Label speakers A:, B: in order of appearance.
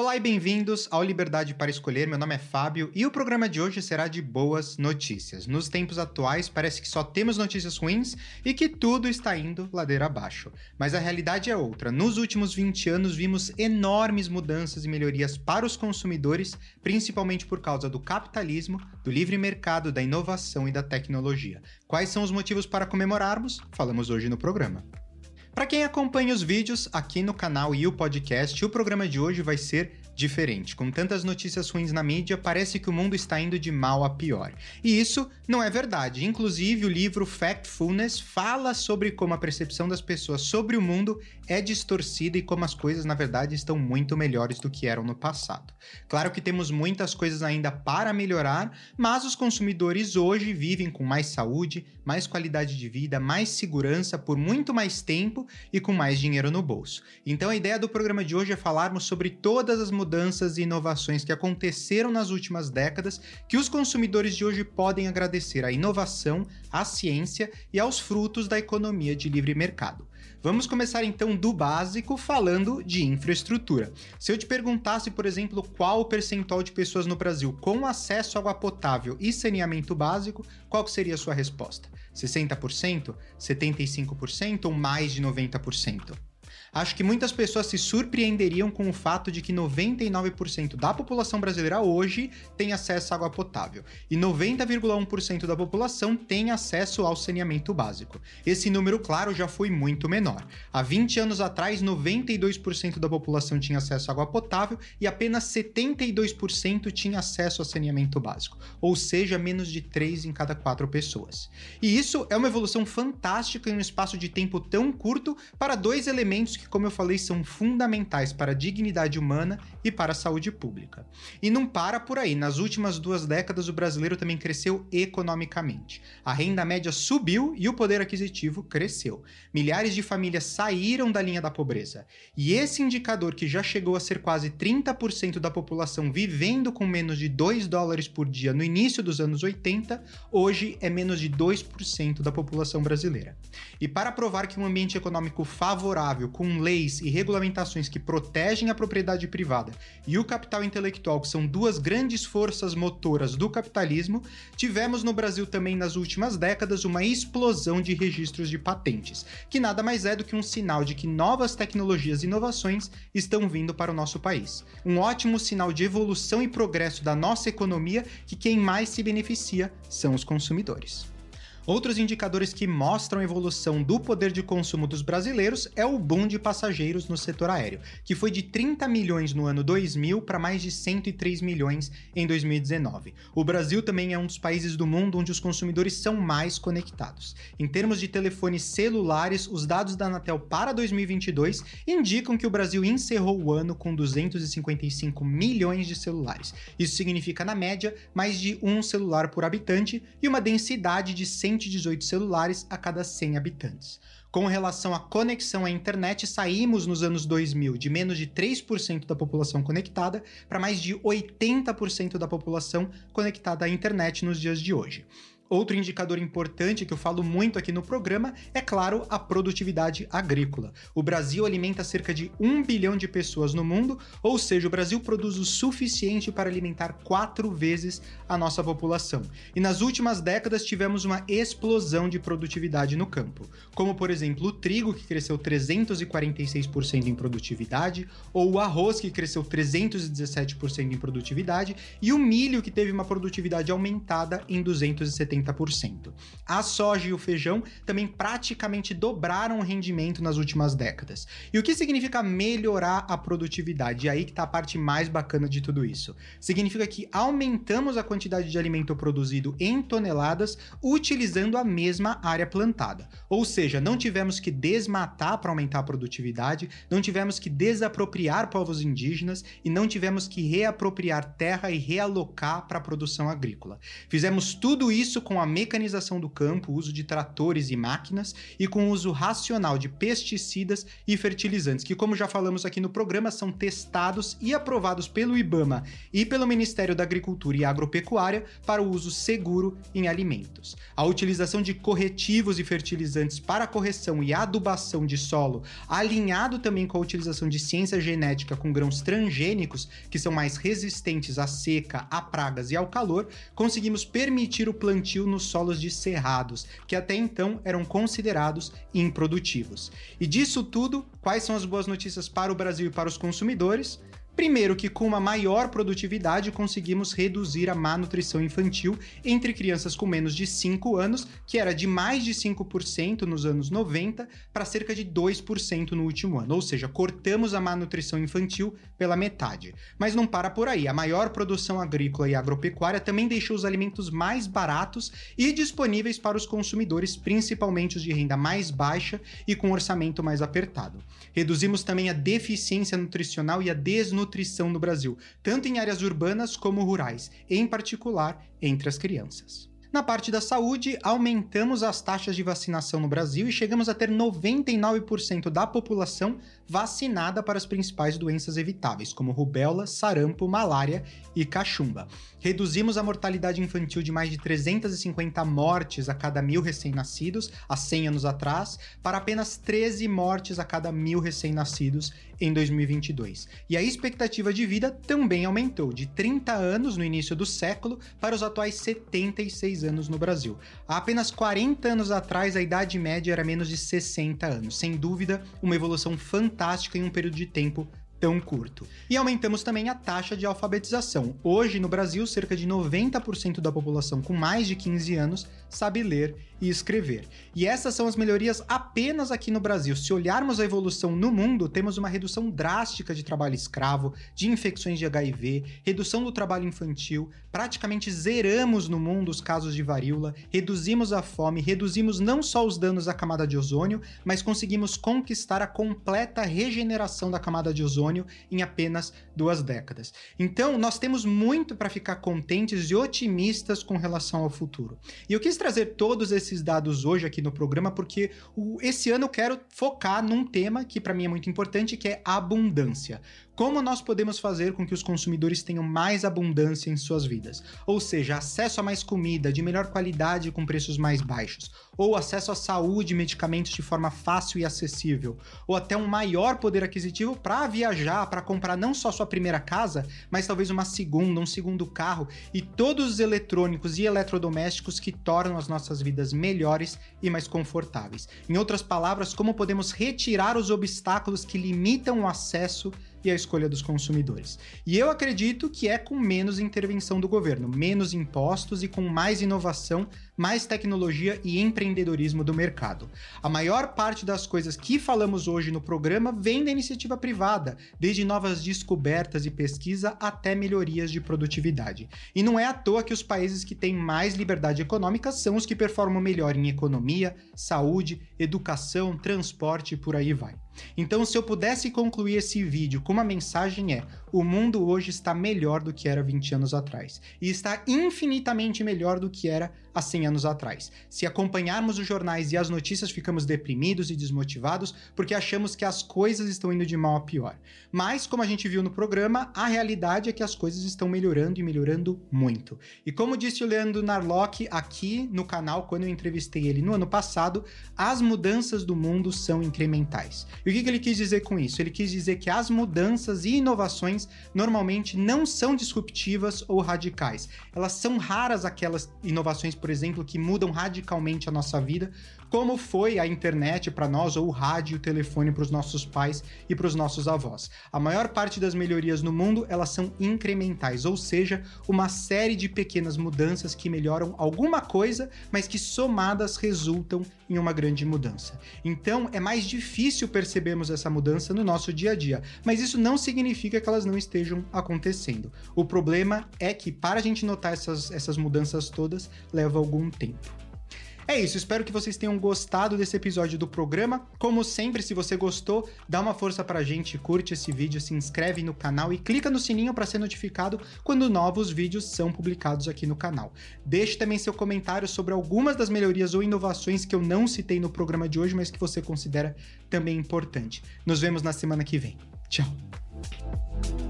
A: Olá e bem-vindos ao Liberdade para Escolher. Meu nome é Fábio e o programa de hoje será de boas notícias. Nos tempos atuais, parece que só temos notícias ruins e que tudo está indo ladeira abaixo. Mas a realidade é outra. Nos últimos 20 anos, vimos enormes mudanças e melhorias para os consumidores, principalmente por causa do capitalismo, do livre mercado, da inovação e da tecnologia. Quais são os motivos para comemorarmos? Falamos hoje no programa. Para quem acompanha os vídeos aqui no canal e o podcast, o programa de hoje vai ser diferente. Com tantas notícias ruins na mídia, parece que o mundo está indo de mal a pior. E isso não é verdade. Inclusive, o livro Factfulness fala sobre como a percepção das pessoas sobre o mundo é distorcida e como as coisas, na verdade, estão muito melhores do que eram no passado. Claro que temos muitas coisas ainda para melhorar, mas os consumidores hoje vivem com mais saúde, mais qualidade de vida, mais segurança por muito mais tempo e com mais dinheiro no bolso. Então a ideia do programa de hoje é falarmos sobre todas as mudanças mudanças e inovações que aconteceram nas últimas décadas que os consumidores de hoje podem agradecer à inovação, à ciência e aos frutos da economia de livre mercado. Vamos começar então do básico falando de infraestrutura. Se eu te perguntasse, por exemplo, qual o percentual de pessoas no Brasil com acesso à água potável e saneamento básico, qual seria a sua resposta? 60%, 75% ou mais de 90%? Acho que muitas pessoas se surpreenderiam com o fato de que 99% da população brasileira hoje tem acesso à água potável e 90,1% da população tem acesso ao saneamento básico. Esse número, claro, já foi muito menor. Há 20 anos atrás, 92% da população tinha acesso à água potável e apenas 72% tinha acesso ao saneamento básico, ou seja, menos de 3 em cada 4 pessoas. E isso é uma evolução fantástica em um espaço de tempo tão curto para dois elementos que, como eu falei, são fundamentais para a dignidade humana e para a saúde pública. E não para por aí. Nas últimas duas décadas, o brasileiro também cresceu economicamente. A renda média subiu e o poder aquisitivo cresceu. Milhares de famílias saíram da linha da pobreza. E esse indicador, que já chegou a ser quase 30% da população vivendo com menos de 2 dólares por dia no início dos anos 80, hoje é menos de 2% da população brasileira. E para provar que um ambiente econômico favorável, com com leis e regulamentações que protegem a propriedade privada e o capital intelectual, que são duas grandes forças motoras do capitalismo, tivemos no Brasil também nas últimas décadas uma explosão de registros de patentes, que nada mais é do que um sinal de que novas tecnologias e inovações estão vindo para o nosso país. Um ótimo sinal de evolução e progresso da nossa economia que quem mais se beneficia são os consumidores. Outros indicadores que mostram a evolução do poder de consumo dos brasileiros é o boom de passageiros no setor aéreo, que foi de 30 milhões no ano 2000 para mais de 103 milhões em 2019. O Brasil também é um dos países do mundo onde os consumidores são mais conectados. Em termos de telefones celulares, os dados da Anatel para 2022 indicam que o Brasil encerrou o ano com 255 milhões de celulares. Isso significa, na média, mais de um celular por habitante e uma densidade de 100 118 celulares a cada 100 habitantes. Com relação à conexão à internet, saímos nos anos 2000 de menos de 3% da população conectada para mais de 80% da população conectada à internet nos dias de hoje. Outro indicador importante que eu falo muito aqui no programa é, claro, a produtividade agrícola. O Brasil alimenta cerca de um bilhão de pessoas no mundo, ou seja, o Brasil produz o suficiente para alimentar quatro vezes a nossa população. E nas últimas décadas tivemos uma explosão de produtividade no campo, como por exemplo o trigo, que cresceu 346% em produtividade, ou o arroz, que cresceu 317% em produtividade, e o milho, que teve uma produtividade aumentada em 270 30%. A soja e o feijão também praticamente dobraram o rendimento nas últimas décadas. E o que significa melhorar a produtividade? E aí que está a parte mais bacana de tudo isso. Significa que aumentamos a quantidade de alimento produzido em toneladas utilizando a mesma área plantada. Ou seja, não tivemos que desmatar para aumentar a produtividade, não tivemos que desapropriar povos indígenas e não tivemos que reapropriar terra e realocar para a produção agrícola. Fizemos tudo isso com a mecanização do campo, uso de tratores e máquinas e com o uso racional de pesticidas e fertilizantes, que, como já falamos aqui no programa, são testados e aprovados pelo IBAMA e pelo Ministério da Agricultura e Agropecuária para o uso seguro em alimentos. A utilização de corretivos e fertilizantes para correção e adubação de solo, alinhado também com a utilização de ciência genética com grãos transgênicos, que são mais resistentes à seca, a pragas e ao calor, conseguimos permitir o plantio nos solos de cerrados, que até então eram considerados improdutivos. E disso tudo, quais são as boas notícias para o Brasil e para os consumidores? Primeiro, que com uma maior produtividade conseguimos reduzir a má nutrição infantil entre crianças com menos de 5 anos, que era de mais de 5% nos anos 90 para cerca de 2% no último ano. Ou seja, cortamos a má nutrição infantil pela metade. Mas não para por aí. A maior produção agrícola e agropecuária também deixou os alimentos mais baratos e disponíveis para os consumidores, principalmente os de renda mais baixa e com orçamento mais apertado. Reduzimos também a deficiência nutricional e a desnutrição nutrição no Brasil, tanto em áreas urbanas como rurais, em particular entre as crianças. Na parte da saúde, aumentamos as taxas de vacinação no Brasil e chegamos a ter 99% da população vacinada para as principais doenças evitáveis, como rubéola, sarampo, malária e cachumba. Reduzimos a mortalidade infantil de mais de 350 mortes a cada mil recém-nascidos, há 100 anos atrás, para apenas 13 mortes a cada mil recém-nascidos em 2022. E a expectativa de vida também aumentou, de 30 anos no início do século para os atuais 76 anos no Brasil. Há apenas 40 anos atrás, a idade média era menos de 60 anos. Sem dúvida, uma evolução fantástica em um período de tempo tão curto. E aumentamos também a taxa de alfabetização. Hoje, no Brasil, cerca de 90% da população com mais de 15 anos sabe ler e escrever. E essas são as melhorias apenas aqui no Brasil. Se olharmos a evolução no mundo, temos uma redução drástica de trabalho escravo, de infecções de HIV, redução do trabalho infantil, praticamente zeramos no mundo os casos de varíola, reduzimos a fome, reduzimos não só os danos à camada de ozônio, mas conseguimos conquistar a completa regeneração da camada de ozônio em apenas duas décadas. Então, nós temos muito para ficar contentes e otimistas com relação ao futuro. E eu quis trazer todos esses dados hoje aqui no programa porque o, esse ano eu quero focar num tema que para mim é muito importante, que é abundância. Como nós podemos fazer com que os consumidores tenham mais abundância em suas vidas? Ou seja, acesso a mais comida de melhor qualidade com preços mais baixos, ou acesso à saúde e medicamentos de forma fácil e acessível, ou até um maior poder aquisitivo para viajar, para comprar não só sua primeira casa, mas talvez uma segunda, um segundo carro e todos os eletrônicos e eletrodomésticos que tornam as nossas vidas melhores e mais confortáveis. Em outras palavras, como podemos retirar os obstáculos que limitam o acesso e a escolha dos consumidores. E eu acredito que é com menos intervenção do governo, menos impostos e com mais inovação mais tecnologia e empreendedorismo do mercado. A maior parte das coisas que falamos hoje no programa vem da iniciativa privada, desde novas descobertas e pesquisa até melhorias de produtividade. E não é à toa que os países que têm mais liberdade econômica são os que performam melhor em economia, saúde, educação, transporte e por aí vai. Então, se eu pudesse concluir esse vídeo com uma mensagem é: o mundo hoje está melhor do que era 20 anos atrás e está infinitamente melhor do que era há 100 anos atrás. Se acompanharmos os jornais e as notícias, ficamos deprimidos e desmotivados porque achamos que as coisas estão indo de mal a pior. Mas, como a gente viu no programa, a realidade é que as coisas estão melhorando e melhorando muito. E como disse o Leandro Narlock aqui no canal, quando eu entrevistei ele no ano passado, as mudanças do mundo são incrementais. E o que ele quis dizer com isso? Ele quis dizer que as mudanças e inovações normalmente não são disruptivas ou radicais. Elas são raras aquelas inovações por exemplo, que mudam radicalmente a nossa vida, como foi a internet para nós, ou o rádio e o telefone para os nossos pais e para os nossos avós. A maior parte das melhorias no mundo, elas são incrementais, ou seja, uma série de pequenas mudanças que melhoram alguma coisa, mas que somadas resultam em uma grande mudança. Então, é mais difícil percebermos essa mudança no nosso dia a dia, mas isso não significa que elas não estejam acontecendo. O problema é que para a gente notar essas, essas mudanças todas, leva algum tempo. É isso, espero que vocês tenham gostado desse episódio do programa. Como sempre, se você gostou, dá uma força pra gente, curte esse vídeo, se inscreve no canal e clica no sininho para ser notificado quando novos vídeos são publicados aqui no canal. Deixe também seu comentário sobre algumas das melhorias ou inovações que eu não citei no programa de hoje, mas que você considera também importante. Nos vemos na semana que vem. Tchau! thank you